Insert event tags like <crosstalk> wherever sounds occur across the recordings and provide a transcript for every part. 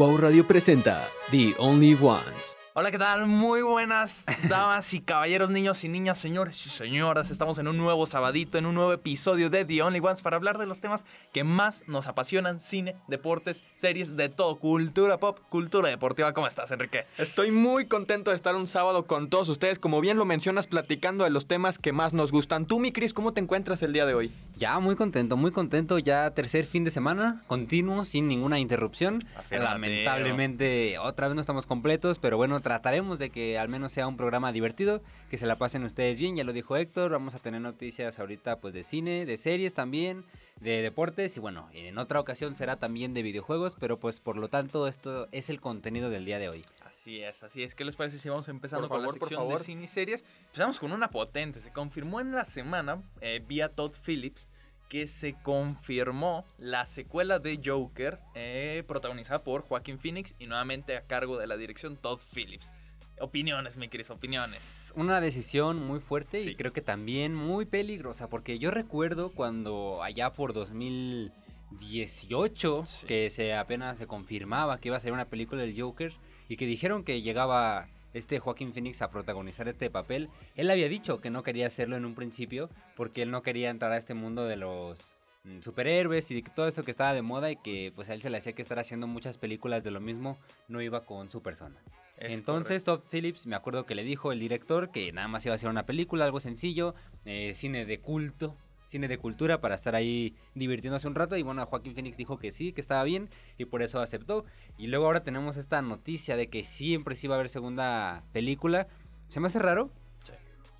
Wow Radio presenta The Only Ones. Hola, ¿qué tal? Muy buenas <laughs> damas y caballeros, niños y niñas, señores y señoras. Estamos en un nuevo sabadito, en un nuevo episodio de The Only Ones para hablar de los temas que más nos apasionan: cine, deportes, series, de todo, cultura pop, cultura deportiva. ¿Cómo estás, Enrique? Estoy muy contento de estar un sábado con todos ustedes, como bien lo mencionas, platicando de los temas que más nos gustan. Tú, mi Cris, ¿cómo te encuentras el día de hoy? Ya, muy contento, muy contento. Ya tercer fin de semana, continuo, sin ninguna interrupción. Lamentablemente, otra vez no estamos completos, pero bueno, trataremos de que al menos sea un programa divertido, que se la pasen ustedes bien, ya lo dijo Héctor, vamos a tener noticias ahorita pues de cine, de series también, de deportes y bueno, en otra ocasión será también de videojuegos, pero pues por lo tanto esto es el contenido del día de hoy. Así es, así es. ¿Qué les parece si vamos empezando Por con la por sección de cine y series? Empezamos con una potente. Se confirmó en la semana, eh, vía Todd Phillips, que se confirmó la secuela de Joker, eh, protagonizada por Joaquin Phoenix y nuevamente a cargo de la dirección Todd Phillips. Opiniones, mi Cris, opiniones. Es una decisión muy fuerte Sí. y creo que también muy peligrosa, porque yo recuerdo cuando allá por 2018, Sí. que se apenas se confirmaba que iba a ser una película del Joker y que dijeron que llegaba este Joaquín Phoenix a protagonizar este papel, él había dicho que no quería hacerlo en un principio porque él no quería entrar a este mundo de los mm, superhéroes y todo esto que estaba de moda y que pues a él se le hacía que estar haciendo muchas películas de lo mismo no iba con su persona. Es Entonces Todd Phillips me acuerdo que le dijo el director que nada más iba a hacer una película, algo sencillo, eh, cine de culto, cine de cultura para estar ahí divirtiéndose un rato y bueno, Joaquín Phoenix dijo que sí, que estaba bien y por eso aceptó. Y luego ahora tenemos esta noticia de que siempre sí va a haber segunda película. Se me hace raro,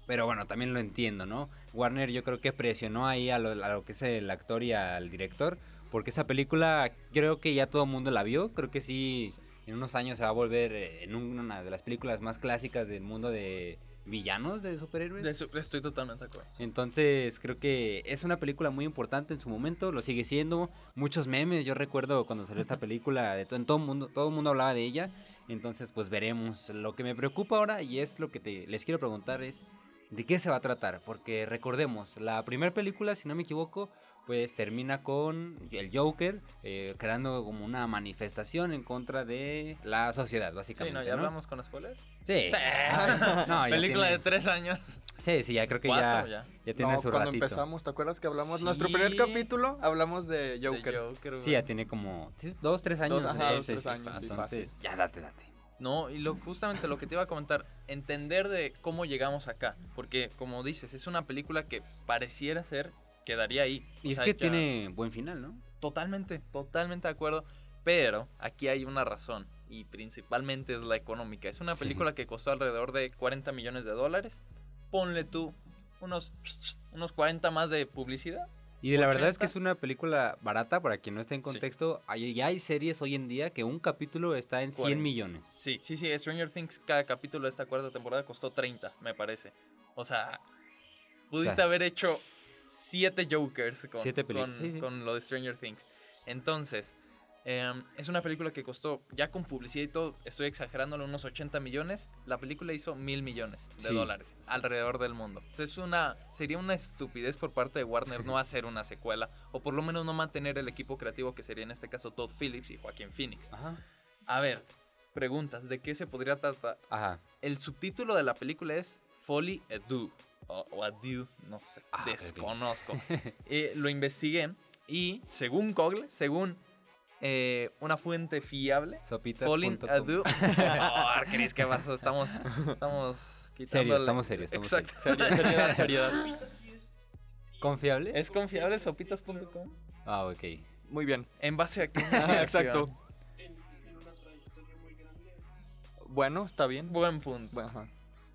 pero bueno, también lo entiendo, ¿no? Warner yo creo que presionó ahí a lo, a lo que es el actor y al director porque esa película creo que ya todo el mundo la vio, creo que sí en unos años se va a volver eh, en una de las películas más clásicas del mundo de villanos de superhéroes. De su- estoy totalmente de acuerdo. Entonces creo que es una película muy importante en su momento, lo sigue siendo. Muchos memes, yo recuerdo cuando salió esta película, de to- en todo el mundo, todo el mundo hablaba de ella. Entonces pues veremos. Lo que me preocupa ahora y es lo que te- les quiero preguntar es de qué se va a tratar. Porque recordemos, la primera película, si no me equivoco, pues termina con el Joker eh, creando como una manifestación en contra de la sociedad, Sí, básicamente. no, ya ¿no? hablamos con spoilers. Sí. <laughs> No, ya Película tiene- de tres años. Sí, sí, ya creo que ya, Cuatro ya. ya. tiene No, su cuando ratito. empezamos, ¿te acuerdas que hablamos? Sí. Nuestro primer capítulo hablamos de De Joker. Joker, Sí, ya tiene como sí, dos, tres años. Dos, ajá, de dos, tres sí, años, sí, Entonces, ya date, date. No, y lo, justamente lo que te iba a comentar, entender de cómo llegamos acá. Porque, como dices, es una película que pareciera ser, quedaría ahí. Y O es sea, que ya- tiene buen final, ¿no? Totalmente, totalmente de acuerdo. Pero aquí hay una razón, y principalmente es la económica. Es una Sí. película que costó alrededor de 40 millones de dólares. Ponle tú unos, unos 40 más de publicidad. Y la verdad es que 80. es una película barata, para quien no esté en Sí. contexto. Hay, ya hay series hoy en día que un capítulo está en 100 Cuarenta. millones. Sí, sí, sí, Stranger Things, cada capítulo de esta cuarta temporada costó 30, me parece. O sea, pudiste O sea, haber hecho 7 Jokers con, siete con, sí, sí. con lo de Stranger Things. Entonces, em, es una película que costó, ya con publicidad y todo, estoy exagerándolo, unos 80 millones. La película hizo mil millones de Sí, dólares alrededor del mundo. Entonces, es una, sería una estupidez por parte de Warner no hacer una secuela, o por lo menos no mantener el equipo creativo que sería en este caso Todd Phillips y Joaquín Phoenix. Ajá. A ver, preguntas, ¿de qué se podría tratar? Ajá. El subtítulo de la película es Folly Ado. O, o Ado, no sé, Ah, desconozco. <laughs> Eh, lo investigué y según Google, según eh, una fuente fiable, Falling. <laughs> Por favor, Cris, ¿qué pasó? Estamos, estamos quitando. Serio, estamos serios, estamos Exacto. Seriedad, seriedad, seriedad. ¿Confiable? ¿Es confiable sopitas.com? Ah, ok. Muy bien. En base a qué <laughs> Ajá, investigación? Exacto. Bueno, está bien. Buen punto. Bueno, ajá.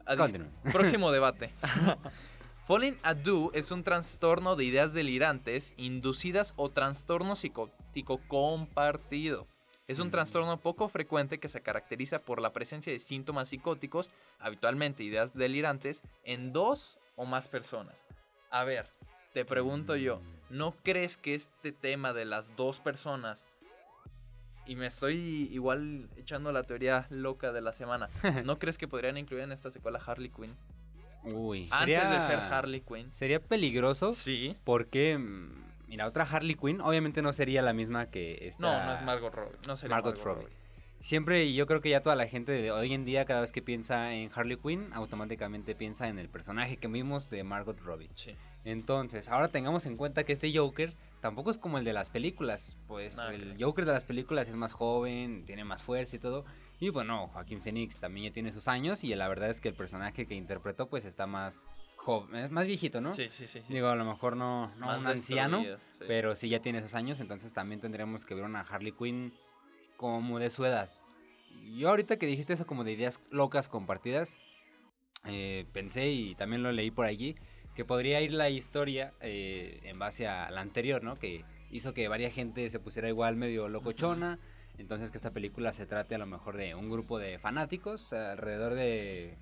Continúe. <laughs> Próximo debate. <laughs> Falling Ado es un trastorno de ideas delirantes inducidas o trastorno psicótico compartido. Es un Mm. trastorno poco frecuente que se caracteriza por la presencia de síntomas psicóticos, habitualmente ideas delirantes, en dos o más personas. A ver, te pregunto yo, ¿no crees que este tema de las dos personas, y me estoy igual echando la teoría loca de la semana, ¿no <laughs> crees que podrían incluir en esta secuela Harley Quinn? Uy, Antes de ser Harley Quinn. Sería peligroso Sí. porque, mm, mira, otra Harley Quinn obviamente no sería la misma que esta... No, no es Margot Robbie. No sería Margot Margot, Robbie. Robbie. siempre, y yo creo que ya toda la gente de hoy en día, cada vez que piensa en Harley Quinn, automáticamente piensa en el personaje que vimos de Margot Robbie. Sí. Entonces, ahora tengamos en cuenta que este Joker tampoco es como el de las películas. Pues que el. Joker de las películas es más joven, tiene más fuerza y todo. Y bueno, Joaquín Phoenix también ya tiene sus años y la verdad es que el personaje que interpretó pues está más joven, es más viejito, ¿no? Sí, sí, sí. Digo, a lo mejor no, no Más un anciano, sí. pero sí ya tiene esos años, entonces también tendremos que ver una Harley Quinn como de su edad. Yo ahorita que dijiste eso como de ideas locas compartidas, eh, pensé y también lo leí por allí, que podría ir la historia eh, en base a la anterior, ¿no? Que hizo que varias gente se pusiera igual medio locochona. Entonces que esta película se trate a lo mejor de un grupo de fanáticos alrededor de,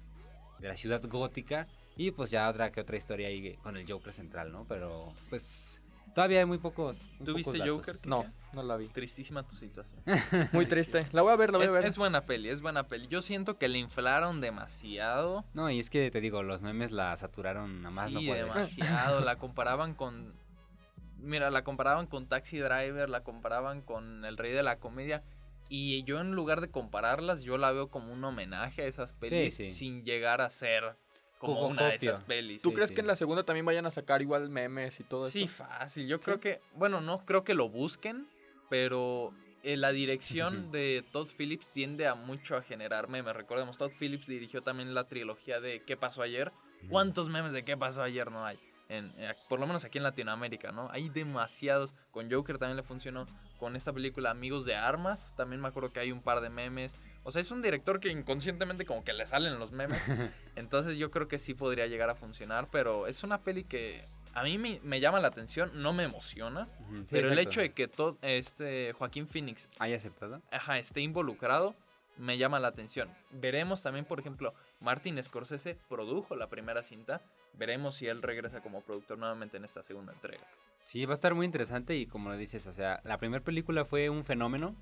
de la ciudad gótica. Y pues ya otra que otra historia ahí con el Joker central, ¿no? Pero pues todavía hay muy pocos. muy ¿Tú viste. Joker? No, no la vi. Tristísima tu situación. <laughs> Muy triste. La voy a ver, la voy Es, a ver. es buena peli, es buena peli. Yo siento que le inflaron demasiado. No, y es que te digo, los memes la saturaron a más sí, no poder. demasiado. <laughs> la comparaban con. Mira, la comparaban con Taxi Driver, la comparaban con El Rey de la Comedia. Y yo, en lugar de compararlas, yo la veo como un homenaje a esas pelis sí. sin llegar a ser como una de esas pelis. ¿Tú Sí, crees sí. que en la segunda también vayan a sacar igual memes y todo Sí, eso? fácil. Yo creo que, bueno, no creo que lo busquen, pero eh, la dirección de Todd Phillips tiende a mucho a generar memes. Recordemos, Todd Phillips dirigió también la trilogía de ¿Qué pasó ayer? ¿Cuántos memes de ¿Qué pasó ayer no hay? En, eh, por lo menos aquí en Latinoamérica, ¿no? Hay demasiados. Con Joker también le funcionó. Con esta película Amigos de Armas, también me acuerdo que hay un par de memes. O sea, es un director que inconscientemente como que le salen los memes. <laughs> Entonces yo creo que sí podría llegar a funcionar, pero es una peli que a mí me, me llama la atención, no me emociona, sí, pero el hecho de que todo este Joaquín Phoenix ¿Haya aceptado? ajá, esté involucrado me llama la atención. Veremos también, por ejemplo, Martin Scorsese produjo la primera cinta, veremos si él regresa como productor nuevamente en esta segunda entrega. Sí, va a estar muy interesante y como lo dices, o sea, la primera película fue un fenómeno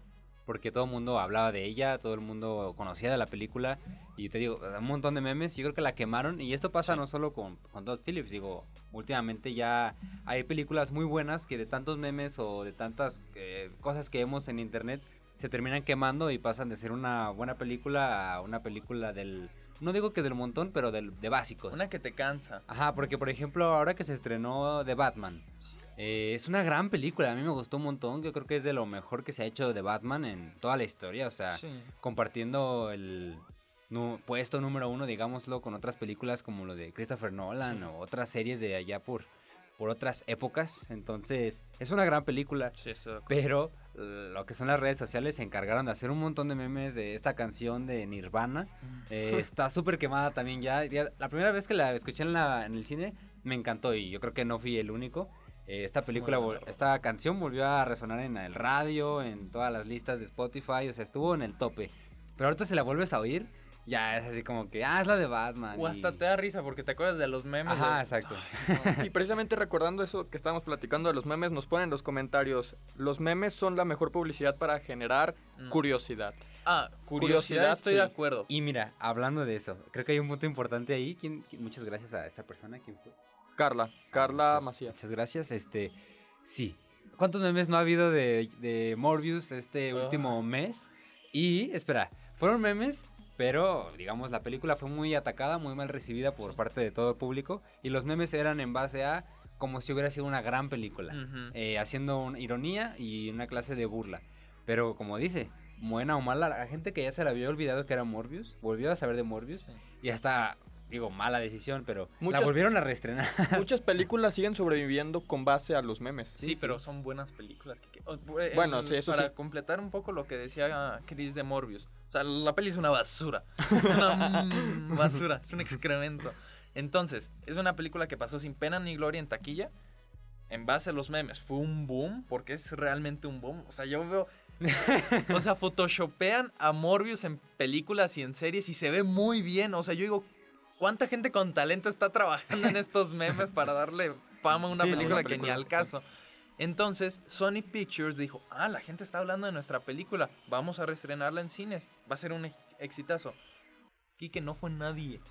porque todo el mundo hablaba de ella, todo el mundo conocía de la película y te digo, un montón de memes, yo creo que la quemaron y esto pasa no solo con, con Todd Phillips, digo, últimamente ya hay películas muy buenas que de tantos memes o de tantas eh, cosas que vemos en internet se terminan quemando y pasan de ser una buena película a una película del, no digo que del montón, pero del, de básicos. Una que te cansa. Ajá, porque por ejemplo, ahora que se estrenó The Batman, eh, es una gran película, a mí me gustó un montón, yo creo que es de lo mejor que se ha hecho de Batman en toda la historia, o sea, Sí. compartiendo el puesto número uno, digámoslo, con otras películas como lo de Christopher Nolan Sí. o otras series de allá por, por otras épocas, entonces es una gran película. Sí. Pero lo que son las redes sociales se encargaron de hacer un montón de memes de esta canción de Nirvana. Eh, <laughs> está súper quemada también ya. Ya- La primera vez que la escuché en, la, en el cine me encantó y yo creo que no fui el único. Eh, esta película, esta canción volvió a resonar en el radio, en todas las listas de Spotify, o sea, estuvo en el tope. Pero ahorita si la vuelves a oír, ya es así como que, ah, es la de Batman. O hasta y- te da risa porque te acuerdas de los memes. Ajá, de- exacto. <laughs> Y precisamente recordando eso que estábamos platicando de los memes, nos ponen en los comentarios, los memes son la mejor publicidad para generar Mm. curiosidad. Ah, curiosidad, Curiosidad, estoy sí. de acuerdo. Y mira, hablando de eso, creo que hay un punto importante ahí. ¿Quién- quién- muchas gracias a esta persona. ¿Quién fue? Carla, Carla muchas, Macías. Muchas gracias. Este, sí. ¿Cuántos memes no ha habido de, de Morbius este Ah. último mes? Y, espera, fueron memes, pero digamos la película fue muy atacada, muy mal recibida por parte de todo el público. Y los memes eran en base a como si hubiera sido una gran película. Eh, haciendo una ironía y una clase de burla. Pero como dice, buena o mala, la gente que ya se la había olvidado que era Morbius, volvió a saber de Morbius. Sí. Y hasta, digo, mala decisión, pero Muchas- la volvieron a reestrenar. <laughs> Muchas películas siguen sobreviviendo con base a los memes. Sí, Sí, pero son buenas películas. que- eh, Bueno, sí, eso Para sí. completar un poco lo que decía Chris de Morbius. O sea, la peli es una basura. <laughs> Es una mm, basura, es un excremento. Entonces, es una película que pasó sin pena ni gloria en taquilla. En base a los memes, fue un boom, porque es realmente un boom. O sea, yo veo. O sea, <laughs> photoshopean a Morbius en películas y en series y se ve muy bien. O sea, yo digo, ¿cuánta gente con talento está trabajando en estos memes para darle fama a una Sí, película una que ni al caso? Entonces, Sony Pictures dijo, ah, la gente está hablando de nuestra película, vamos a reestrenarla en cines, va a ser un ex- exitazo. Quique no fue nadie.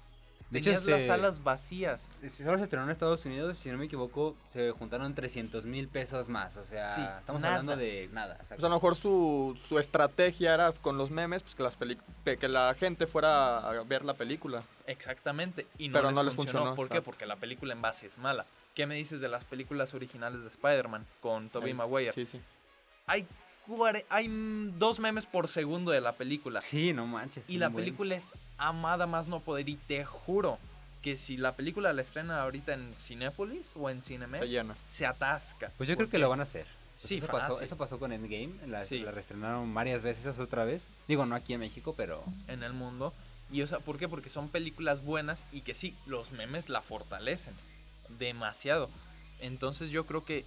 De hecho, las se- salas vacías. Si Solo se estrenó en Estados Unidos, si no me equivoco, se juntaron 300 mil pesos más. O sea, Sí, estamos nada. hablando de nada. Pues a lo mejor su, su estrategia era con los memes, pues que, las peli- que la gente fuera a ver la película. Exactamente. Y no, Pero les, no les funcionó. funcionó, ¿Por qué? exacto. Porque la película en base es mala. ¿Qué me dices de las películas originales de Spider-Man con Tobey. Maguire? Sí, sí. Hay, hay dos memes por segundo de la película. Sí, no manches. Y la buen. película es amada más no poder. Y te juro que si la película la estrena ahorita en Cinépolis o en Cinemex, Se atasca. Pues yo creo ¿Por que lo van a hacer. Pues Sí, eso pasó, eso pasó con Endgame. La, Sí. la reestrenaron varias veces otra vez. Digo, no aquí en México, pero. en el mundo. Y o sea, ¿por qué? Porque son películas buenas y que sí, los memes la fortalecen demasiado. Entonces yo creo que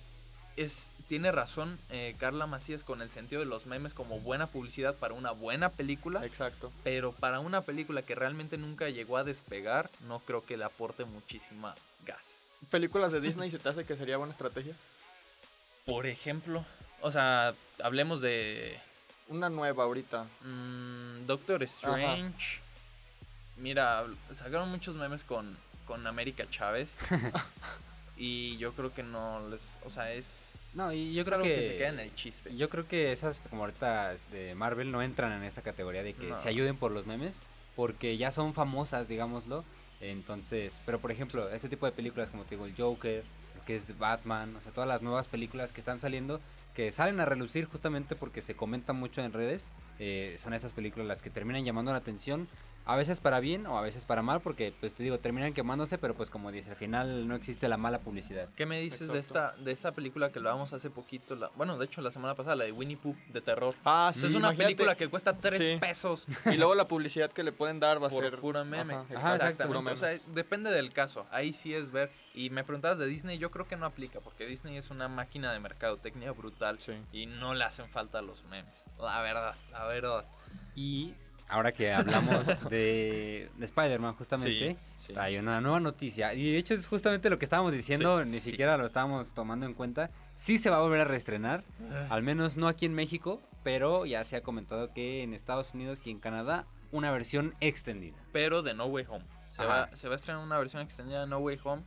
es tiene razón eh, Carla Macías con el sentido de los memes como buena publicidad para una buena película, Exacto. pero para una película que realmente nunca llegó a despegar, no creo que le aporte muchísima gas. ¿Películas de Disney se te hace que sería buena estrategia? Por ejemplo, o sea, hablemos de Una nueva ahorita. Mm, Doctor Strange. Mira, sacaron muchos memes con, con América Chávez. <laughs> y yo creo que no les. O sea, es. No, y yo creo que. se queda en el chiste. Yo creo que esas, como ahorita de Marvel, no entran en esta categoría de que No. se ayuden por los memes, porque ya son famosas, digámoslo. Entonces, pero por ejemplo, este tipo de películas, como te digo, el Joker, lo que es Batman, o sea, todas las nuevas películas que están saliendo, que salen a relucir justamente porque se comenta mucho en redes, eh, son estas películas las que terminan llamando la atención. A veces para bien o a veces para mal, porque pues te digo, terminan quemándose, pero pues como dice, al final no existe la mala publicidad. ¿Qué me dices de esta, de esta película que hablábamos hace poquito? La, bueno, de hecho, la semana pasada, la de Winnie Pooh de terror. Ah, Esa es una imagínate. película que cuesta 3 Sí. pesos Y luego la publicidad que le pueden dar va a por ser pura meme. Ajá, Ajá, Exactamente. puro meme. O sea, depende del caso. Ahí sí es ver. Y me preguntabas de Disney, yo creo que no aplica, porque Disney es una máquina de mercadotecnia brutal. Sí. Y no le hacen falta los memes. La verdad, la verdad. Y ahora que hablamos <laughs> de, de Spider-Man, justamente, Sí, sí. hay una nueva noticia. Y de hecho es justamente lo que estábamos diciendo, Sí, ni sí. siquiera lo estábamos tomando en cuenta. Sí se va a volver a reestrenar, al menos no aquí en México, pero ya se ha comentado que en Estados Unidos y en Canadá una versión extendida. Pero de No Way Home. Se va, se va a estrenar una versión extendida de No Way Home.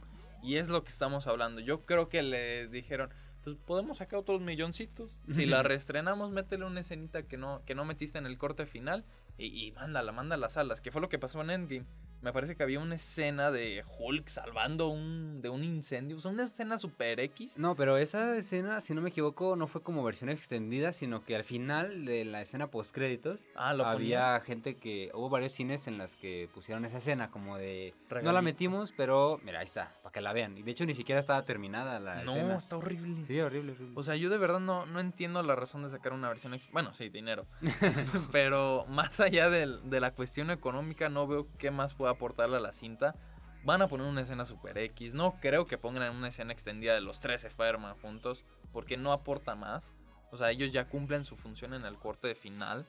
Y es lo que estamos hablando. Yo creo que le dijeron, pues podemos sacar otros milloncitos. Si la reestrenamos, métele una escenita que no, que no metiste en el corte final. Y, y mándala, mándala a las salas. Que fue lo que pasó en Endgame. Me parece que había una escena de Hulk salvando un, de un incendio. O sea, una escena super X. No, pero esa escena, si no me equivoco, no fue como versión extendida, sino que al final de la escena post créditos Ah, lo había gente que hubo varios cines en las que pusieron esa escena como de no la metimos, pero mira, ahí está, para que la vean. Y de hecho ni siquiera estaba terminada la No, escena. está horrible. Sí, horrible, horrible. O sea, yo de verdad no, no entiendo la razón de sacar una versión... ex- Bueno, sí, dinero. <laughs> Pero más allá del- de, la cuestión económica, no veo qué más puede aportarle a la cinta. Van a poner una escena super X. No creo que pongan una escena extendida de los tres Spider-Man juntos. Porque no aporta más. O sea, ellos ya cumplen su función en el corte de final.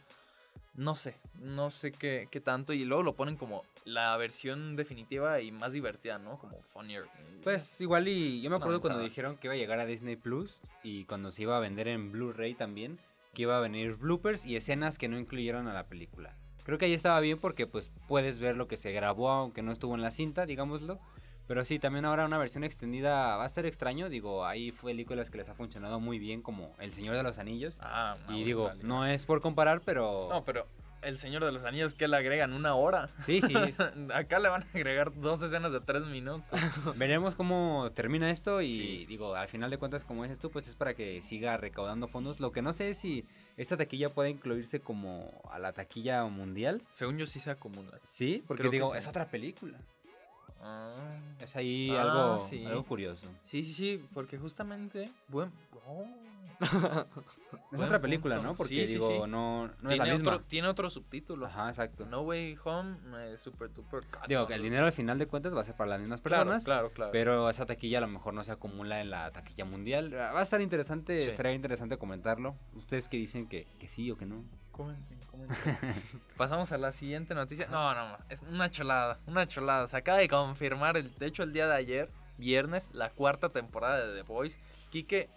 No sé, no sé qué, qué tanto. Y luego lo ponen como la versión definitiva y más divertida, ¿no? Como funnier. Pues igual y yo me acuerdo cuando dijeron que iba a llegar a Disney Plus y cuando se iba a vender en Blu-ray también, que iba a venir bloopers y escenas que no incluyeron a la película. Creo que ahí estaba bien porque pues puedes ver lo que se grabó aunque no estuvo en la cinta, digámoslo. Pero sí, también ahora una versión extendida va a estar extraño. Digo, hay películas que les ha funcionado muy bien como El Señor de los Anillos. Ah, y una digo, no es por comparar, pero... No, pero el Señor de los Anillos que le agregan una hora. Sí, sí. <laughs> Acá le van a agregar dos escenas de tres minutos. <laughs> Veremos cómo termina esto y Sí. digo, al final de cuentas, como dices tú, pues es para que siga recaudando fondos. Lo que no sé es si esta taquilla puede incluirse como a la taquilla mundial. Según yo sí se acumula. Sí, porque Creo digo, sí. es otra película. Ah. Es ahí Ah, algo, sí. algo curioso. Sí, sí, sí, porque justamente... Buen... oh. <laughs> Es Buen otra película, punto. ¿no? Porque Sí, sí, digo, sí. no, no es tiene, la misma. otro, tiene otro subtítulo. Ajá, exacto. No Way Home, eh, Super Duper Cut. Digo, que el dinero al final de cuentas va a ser para las mismas personas. claro, claro. Pero esa taquilla a lo mejor no se acumula en la taquilla mundial. Va a estar interesante, Sí. estaría interesante comentarlo. Ustedes que dicen que, que sí o que no. Comenten, comenten. <laughs> Pasamos a la siguiente noticia. No, no, no, es una cholada, una cholada. Se acaba de confirmar, el, de hecho, el día de ayer, viernes, la cuarta temporada de The Voice. Quique,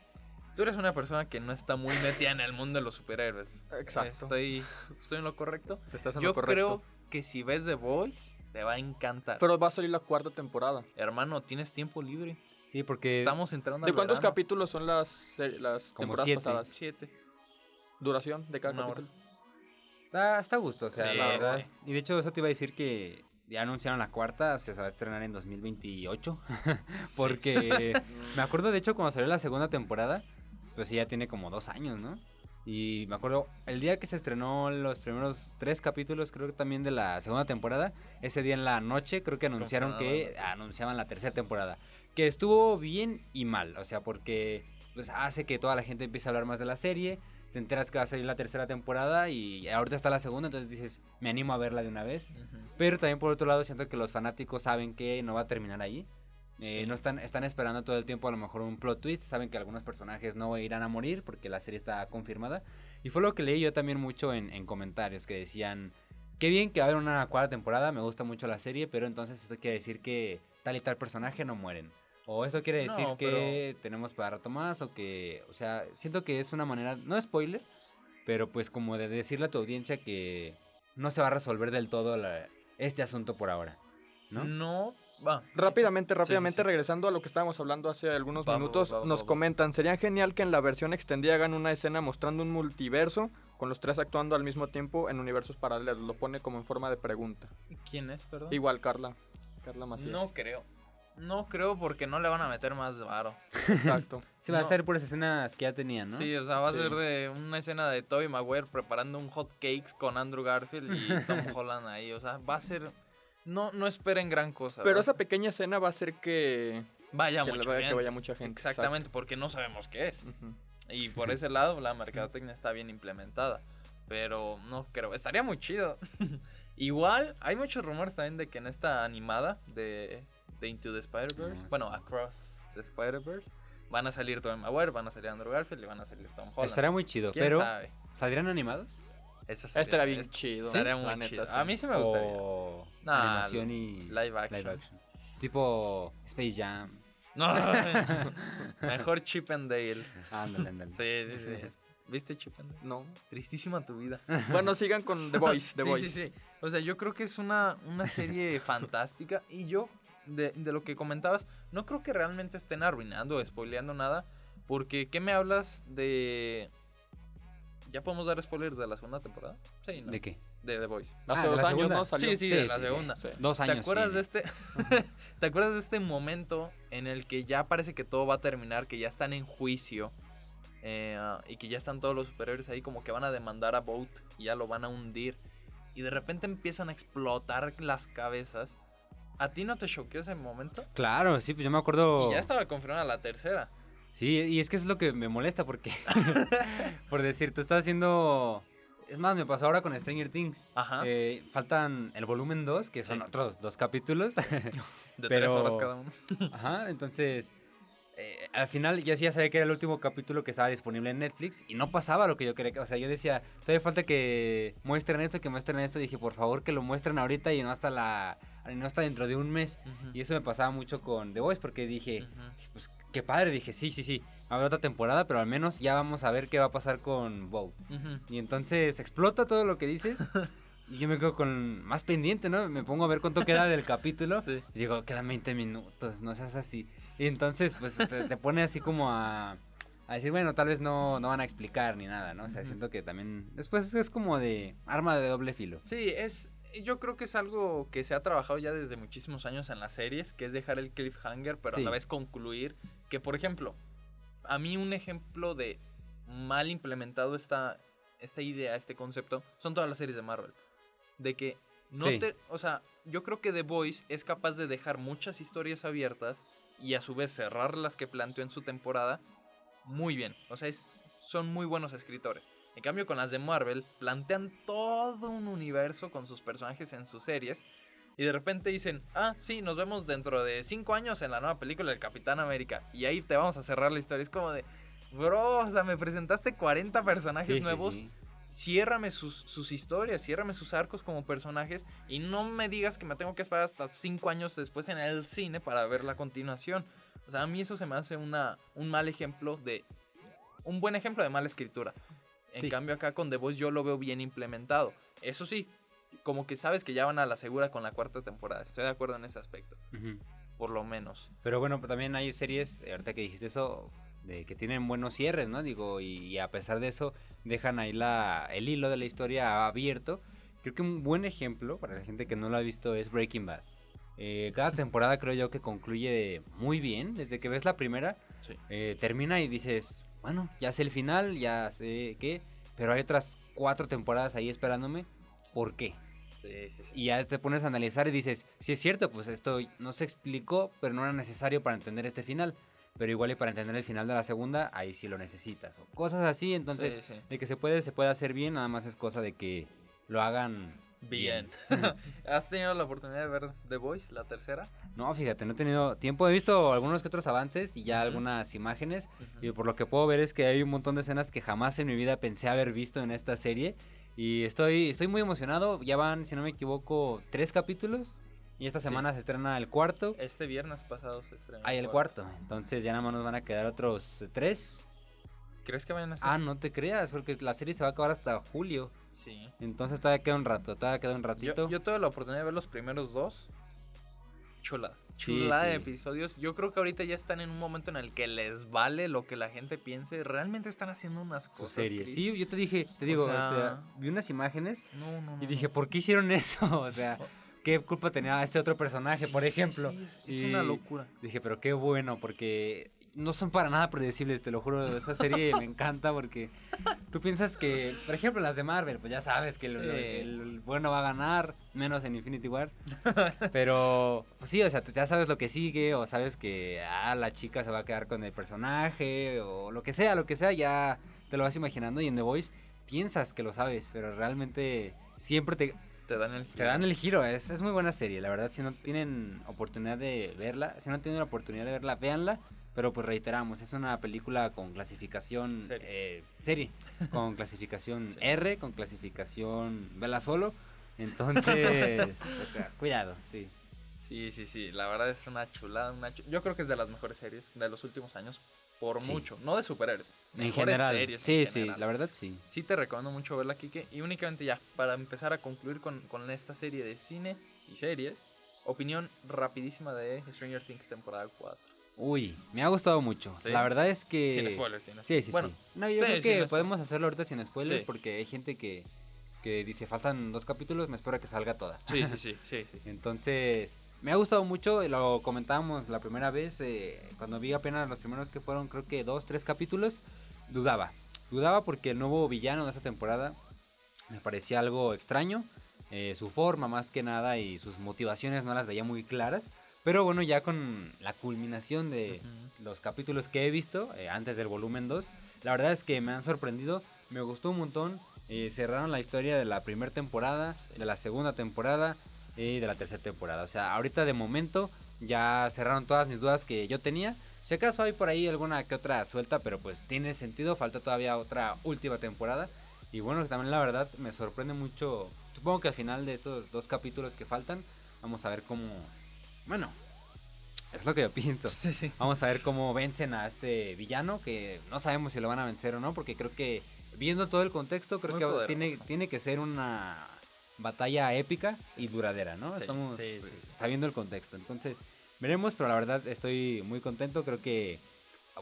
tú eres una persona que no está muy metida en el mundo de los superhéroes. Exacto. Estoy, estoy en lo correcto. Te estás en Yo lo correcto. creo que si ves The Voice, Te va a encantar. Pero va a salir la cuarta temporada. Hermano, tienes tiempo libre. Sí, porque Estamos entrando ¿De al cuántos verano. capítulos son las, seri- las Como temporadas siete. pasadas? Siete. Duración de cada Una hora. capítulo. está, está a gusto, o sea, Sí, la verdad. sí. Y de hecho, eso te iba a decir que ya anunciaron la cuarta, o sea, se va a estrenar en 2028. <laughs> Porque <laughs> me acuerdo, de hecho, cuando salió la segunda temporada, pues sí, ya tiene como dos años, ¿no? Y me acuerdo, el día que se estrenó los primeros tres capítulos, creo que también de la segunda temporada, ese día en la noche, creo que anunciaron que anunciaban la tercera temporada. Que estuvo bien y mal, o sea, porque pues, hace que toda la gente empiece a hablar más de la serie. Te enteras que va a salir la tercera temporada y ahorita está la segunda, entonces dices, me animo a verla de una vez. Ujú. Pero también por otro lado siento que los fanáticos saben que no va a terminar ahí. Eh, Sí. No están, están esperando todo el tiempo a lo mejor un plot twist. Saben que algunos personajes no irán a morir porque la serie está confirmada. Y fue lo que leí yo también mucho en, en comentarios que decían, qué bien que va a haber una cuarta temporada, me gusta mucho la serie, pero entonces esto quiere decir que tal y tal personaje no mueren. O eso quiere decir No, que tenemos para rato más o que, o sea, siento que es una manera, no spoiler, pero pues como de decirle a tu audiencia que no se va a resolver del todo la- este asunto por ahora, ¿no? No, va. Rápidamente, rápidamente, sí. regresando a lo que estábamos hablando hace algunos Vamos, minutos, vamos, nos vamos. comentan, sería genial que en la versión extendida hagan una escena mostrando un multiverso con los tres actuando al mismo tiempo en universos paralelos. Lo pone como en forma de pregunta. ¿Quién es, perdón? Igual, Carla. Carla Macías. No creo. No creo porque no le van a meter más varo. Exacto. <laughs> Sí, va a No. por esas escenas que ya tenían, ¿no? Sí, o sea, va a Sí. ser de una escena de Tobey Maguire preparando un hot cakes con Andrew Garfield y <laughs> Tom Holland ahí. O sea, va a ser. No, no esperen gran cosa. Pero ¿verdad? esa pequeña escena va a hacer que, vaya que, mucha vaya, que gente. vaya mucha gente. Exactamente, porque no sabemos qué es. Y por ese lado, la mercadotecnia está bien implementada. Pero no creo. Estaría muy chido. <laughs> Igual, hay muchos rumores también de que en esta animada de, de Into the Spider-Verse, bueno, Across the Spider-Verse, van a salir Tobey Maguire, van a salir Andrew Garfield y van a salir Tom Holland. Estaría muy chido, ¿Quién pero sabe? ¿saldrían animados? Esa Este era bien chido. Estaría la muy neta, chido. A mí sí me gustaría. O Nah, animación y live action. Tipo Space Jam. No, <laughs> <laughs> mejor Chip and Dale. Ándale, ándale. Sí, sí, sí. ¿Viste Chip and Dale? No. Tristísima tu vida. <laughs> Bueno, sigan con The Voice. The sí, Voice. sí, sí. O sea, yo creo que es una, una serie fantástica. Y yo, de, de lo que comentabas, no creo que realmente estén arruinando o spoileando nada. Porque, ¿qué me hablas de. ¿Ya podemos dar spoilers de la segunda temporada? Sí, ¿no? ¿De qué? De The Voice. Hace Ah, ¿de dos años, segunda? ¿no? Salió. Sí, sí, Sí, de la sí, segunda. Sí. Dos ¿Te años. acuerdas sí. de este? <laughs> ¿Te acuerdas de este momento en el que ya parece que todo va a terminar, que ya están en juicio eh, ah, y que ya están todos los superiores ahí como que van a demandar a Boat y ya lo van a hundir y de repente empiezan a explotar las cabezas? ¿A ti no te choqueó ese momento? Claro, sí, pues yo me acuerdo. Y ya estaba confirmada la tercera. Sí, y es que es lo que me molesta porque. <laughs> <laughs> por decir, tú estás haciendo. Es más, me pasó ahora con Stranger Things. Ajá. Eh, faltan el volumen 2, que son Sí. otros dos capítulos. <laughs> de pero- tres horas cada uno. Ajá, entonces. eh, al final yo sí ya sabía que era el último capítulo que estaba disponible en Netflix y no pasaba lo que yo quería. que- O sea, yo decía, todavía falta que muestren esto, que muestren esto. Y dije, por favor, que lo muestren ahorita y no hasta la. No hasta dentro de un mes. Ujú. Y eso me pasaba mucho con The Voice porque dije, pues qué padre. Dije, sí, sí, sí. Haber otra temporada, pero al menos ya vamos a ver qué va a pasar con Bob. Ujú. Y entonces explota todo lo que dices. <laughs> y yo me quedo con más pendiente, ¿no? Me pongo a ver cuánto queda del capítulo. Sí. Y digo, quedan 20 minutos, no seas así. Y entonces, pues te, te pone así como a, a decir, bueno, tal vez no, no van a explicar ni nada, ¿no? O sea, siento que también. Después es como de arma de doble filo. Sí, es. Yo creo que es algo que se ha trabajado ya desde muchísimos años en las series, que es dejar el cliffhanger, pero Sí. a la vez concluir. Que, por ejemplo, a mí un ejemplo de mal implementado esta, esta idea, este concepto, son todas las series de Marvel. De que no Sí. te. O sea, yo creo que The Voice es capaz de dejar muchas historias abiertas y a su vez cerrar las que planteó en su temporada muy bien. O sea, es- son muy buenos escritores. En cambio, con las de Marvel, plantean todo un universo con sus personajes en sus series. Y de repente dicen, ah, sí, nos vemos dentro de cinco años en la nueva película del Capitán América. Y ahí te vamos a cerrar la historia. Es como de, bro, o sea, me presentaste 40 personajes Sí, sí, nuevos. sí. Ciérrame sus, sus historias, ciérrame sus arcos como personajes. Y no me digas que me tengo que esperar hasta cinco años después en el cine para ver la continuación. O sea, a mí eso se me hace una, un mal ejemplo de... Un buen ejemplo de mala escritura. En Sí. cambio acá con The Voice yo lo veo bien implementado. Eso sí, como que sabes que ya van a la segura con la cuarta temporada. Estoy de acuerdo en ese aspecto, por lo menos. Pero bueno, también hay series, eh, ahorita que dijiste eso, de que tienen buenos cierres, ¿no? Digo, y, y a pesar de eso, dejan ahí la, el hilo de la historia abierto. Creo que un buen ejemplo para la gente que no lo ha visto es Breaking Bad. Eh, cada temporada creo yo que concluye muy bien. Desde que ves la primera, Sí. eh, termina y dices, bueno, ya sé el final, ya sé qué. Pero hay otras cuatro temporadas ahí esperándome. ¿Por qué? Sí, sí, sí. Y ya te pones a analizar y dices, si es cierto, pues esto no se explicó, pero no era necesario para entender este final. Pero igual y para entender el final de la segunda, ahí sí lo necesitas. O cosas así, entonces, Sí, sí. de que se puede, se puede hacer bien, nada más es cosa de que lo hagan Bien. <laughs> ¿Has tenido la oportunidad de ver The Voice, la tercera? No, fíjate, no he tenido tiempo. He visto algunos que otros avances y ya algunas imágenes. Y por lo que puedo ver es que hay un montón de escenas que jamás en mi vida pensé haber visto en esta serie. Y estoy, estoy muy emocionado. Ya van, si no me equivoco, tres capítulos. Y esta Sí. semana se estrena el cuarto. Este viernes pasado se estrenó. Hay el cuarto. Entonces ya nada más nos van a quedar otros tres. ¿Crees que vayan a ser? Ah, no te creas, porque la serie se va a acabar hasta julio. Sí. Entonces todavía queda un rato, todavía queda un ratito. Yo, yo tuve la oportunidad de ver los primeros dos. Chula. Sí, Chula de sí. episodios. Yo creo que ahorita ya están en un momento en el que les vale lo que la gente piense. Realmente están haciendo unas cosas. serie. Chris. Sí, yo te dije, te digo, sea- este, vi unas imágenes No, no, no. y dije. ¿por qué hicieron <laughs> eso? O sea, ¿qué culpa tenía este otro personaje, Sí, por ejemplo? es, una locura. Dije, pero qué bueno, porque no son para nada predecibles, te lo juro. Esa serie me encanta porque tú piensas que, por ejemplo, las de Marvel, pues ya sabes que el, Sí. el- el bueno va a ganar, menos en Infinity War. <laughs> Pero, pues sí, o sea, ya sabes lo que sigue, o sabes que ah, la chica se va a quedar con el personaje, o lo que sea, lo que sea, ya te lo vas imaginando. Y en The Voice piensas que lo sabes, pero realmente siempre te, Te dan el te dan el giro, es, es muy buena serie, la verdad, si no tienen oportunidad de verla, si no tienen la oportunidad de verla, véanla, pero pues reiteramos, es una película con clasificación Serie. eh, serie, con clasificación Sí. R, con clasificación vela solo, entonces, <laughs> cuidado, sí. Sí, sí, sí. La verdad es una chulada. Una Yo creo que es de las mejores series de los últimos años. Por Sí. mucho. No de superhéroes. En general, series sí, en sí, la verdad sí. Sí te recomiendo mucho verla, Kike. Y únicamente ya, para empezar a concluir con, con esta serie de cine y series, opinión rapidísima de Stranger Things temporada 4. Uy, me ha gustado mucho, Sí. la verdad es que... Sin spoilers, tienes. Sí, sí, bueno, sí. No, yo sí, creo sin que spoilers. podemos hacerlo ahorita sin spoilers Sí. porque hay gente que, que dice, faltan dos capítulos, me espero que salga toda. Sí, sí, sí, sí, sí. <laughs> Entonces, me ha gustado mucho, lo comentábamos la primera vez, eh, cuando vi apenas los primeros que fueron, creo que dos, tres capítulos, dudaba. Dudaba porque el nuevo villano de esta temporada me parecía algo extraño, eh, su forma más que nada y sus motivaciones no las veía muy claras. Pero bueno, ya con la culminación de los capítulos que he visto eh, antes del volumen 2, la verdad es que me han sorprendido, me gustó un montón. eh, cerraron la historia de la primera temporada, de la segunda temporada y de la tercera temporada. O sea, ahorita de momento ya cerraron todas mis dudas que yo tenía. Si acaso hay por ahí alguna que otra suelta, pero pues tiene sentido, falta todavía otra última temporada. Y bueno, también la verdad me sorprende mucho. Supongo que al final de estos dos capítulos que faltan, vamos a ver cómo... Bueno, es lo que yo pienso. <laughs> Sí, sí. Vamos a ver cómo vencen a este villano, que no sabemos si lo van a vencer o no, porque creo que viendo todo el contexto, creo que poderoso. tiene, tiene que ser una batalla épica y duradera, ¿no? Sí, Estamos sí, sí, sí. sabiendo el contexto. Entonces, veremos, pero la verdad estoy muy contento. Creo que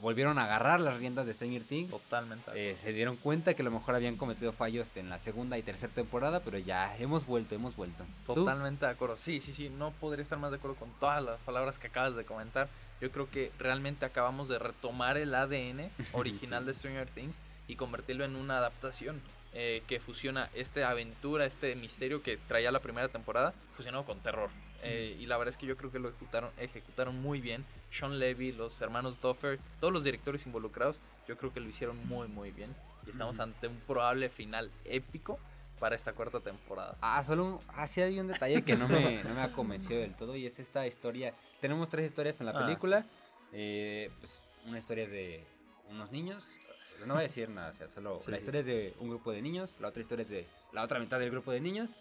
volvieron a agarrar las riendas de Stranger Things. Totalmente. Eh, se dieron cuenta que a lo mejor habían cometido fallos en la segunda y tercera temporada, pero ya hemos vuelto, hemos vuelto. ¿Tú? Totalmente de acuerdo. Sí, sí, sí. No podría estar más de acuerdo con todas las palabras que acabas de comentar. Yo creo que realmente acabamos de retomar el ADN <laughs> original Sí. de Stranger Things y convertirlo en una adaptación eh, que fusiona esta aventura, este misterio que traía la primera temporada, fusionado con terror. Eh, y la verdad es que yo creo que lo ejecutaron, ejecutaron muy bien. Sean Levy, los hermanos Duffer, todos los directores involucrados, yo creo que lo hicieron muy, muy bien. Y estamos ante un probable final épico para esta cuarta temporada. Ah, solo un- ah, sí hay un detalle que no me, <laughs> no me ha convencido del todo y es esta historia. Tenemos tres historias en la Ah, película. Eh, pues, una historia es de unos niños. No voy a decir nada, o sea, solo Sí, la sí, historia es de un grupo de niños, la otra historia es de la otra mitad del grupo de niños.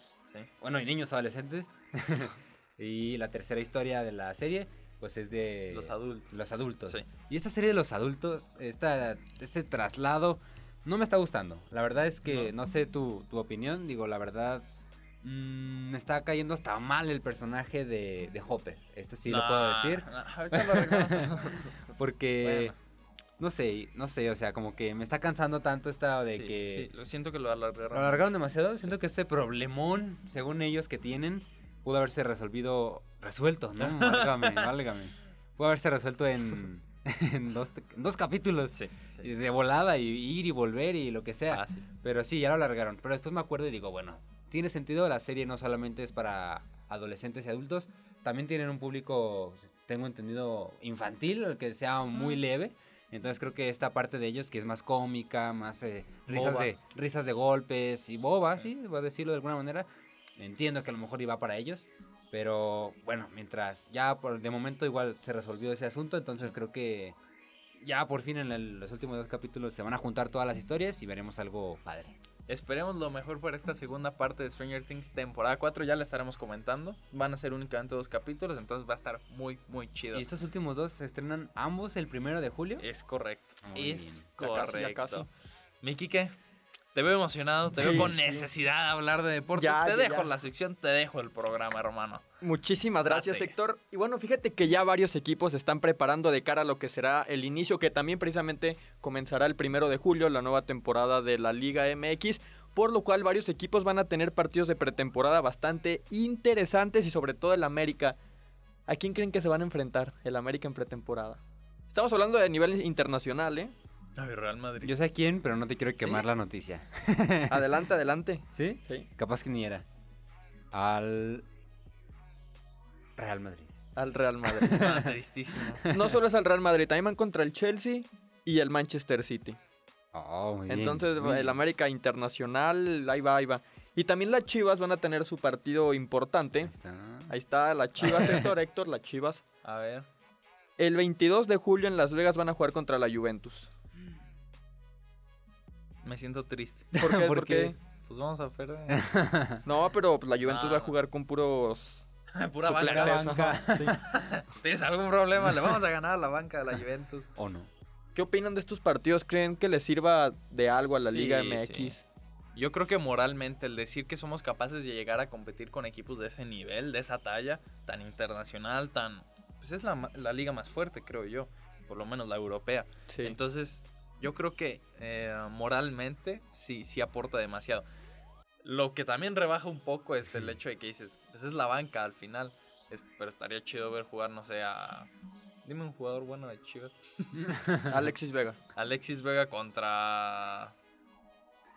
Bueno, y niños adolescentes. <laughs> y la tercera historia de la serie, pues es de Los adultos. los adultos. Sí. Y esta serie de los adultos, esta, este traslado, no me está gustando. La verdad es que no, No. sé tu, tu opinión. Digo, la verdad, mm, me está cayendo hasta mal el personaje de, de Hopper. Esto sí lo puedo decir. nah, ahorita lo arreglamos. <laughs> Porque, Bueno. no sé, no sé, o sea, como que me está cansando tanto esta de Sí, que... sí, lo siento que lo alargaron. Lo alargaron demasiado. Siento que ese problemón, según ellos que tienen, pudo haberse resolvido, resuelto, ¿no? Válgame, <laughs> válgame. Pudo haberse resuelto en, <laughs> en dos, en dos capítulos. Sí, sí. De volada y ir y volver y lo que sea. Fácil. Pero sí, ya lo alargaron. Pero después me acuerdo y digo, bueno, tiene sentido. La serie no solamente es para adolescentes y adultos. También tienen un público, tengo entendido, infantil, que sea muy leve. Entonces creo que esta parte de ellos, que es más cómica, más eh, risas, Boba. de, risas de golpes y boba, sí, voy a decirlo de alguna manera. Entiendo que a lo mejor iba para ellos. Pero bueno, mientras ya por, de momento igual se resolvió ese asunto, entonces creo que ya por fin en el- los últimos dos capítulos se van a juntar todas las historias y veremos algo padre. Esperemos lo mejor para esta segunda parte de Stranger Things temporada 4. Ya la estaremos comentando. Van a ser únicamente dos capítulos, entonces va a estar muy, muy chido. Y estos últimos dos se estrenan ambos el primero de julio. Es correcto. Muy es bien. Ya casi, ya correcto. Te veo emocionado, te Sí, veo con sí. necesidad de hablar de deportes. Ya, te ya, dejo ya. la sección, te dejo el programa, hermano. Muchísimas gracias, Date. Héctor. Y bueno, fíjate que ya varios equipos se están preparando de cara a lo que será el inicio, que también precisamente comenzará el primero de julio, la nueva temporada de la Liga MX. Por lo cual varios equipos van a tener partidos de pretemporada bastante interesantes y sobre todo el América. ¿A quién creen que se van a enfrentar el América en pretemporada? Estamos hablando de nivel internacional, ¿eh? Ay, Real Madrid. Yo sé a quién, pero no te quiero quemar ¿Sí? la noticia. <laughs> Adelante, adelante. ¿Sí? Sí, Capaz que ni era. Al Real Madrid. al Real Madrid. <laughs> Ah, tristísimo. No solo es al Real Madrid, también van contra el Chelsea y el Manchester City. Oh, muy bien, Entonces, muy el bien. América Internacional, ahí va, ahí va. Y también las Chivas van a tener su partido Ahí importante. está. Ahí está, las Chivas, <laughs> Héctor, Héctor, las Chivas. A ver. El 22 de julio en Las Vegas van a jugar contra la Juventus. Me siento triste. <laughs> ¿Por qué? ¿Por ¿Por qué? qué? Pues vamos a perder. <laughs> No, pero pues, la Juventus Ah. va a jugar con puros Pura banca. sí. <laughs> ¿Tienes algún problema? Le vamos a ganar a la banca de la Juventus. ¿O no? ¿Qué opinan de estos partidos? ¿Creen que les sirva de algo a la Sí, Liga sí. MX? Yo creo que moralmente el decir que somos capaces de llegar a competir con equipos de ese nivel, de esa talla, tan internacional, tan... Pues es la, la liga más fuerte, creo yo, por lo menos la europea. Sí. Entonces, yo creo que eh, moralmente sí, sí aporta demasiado. Lo que también rebaja un poco es el hecho de que dices, pues es la banca al final. Es- pero estaría chido ver jugar, no sé, a... Dime un jugador bueno de Chivas. <laughs> Alexis Vega. Alexis Vega contra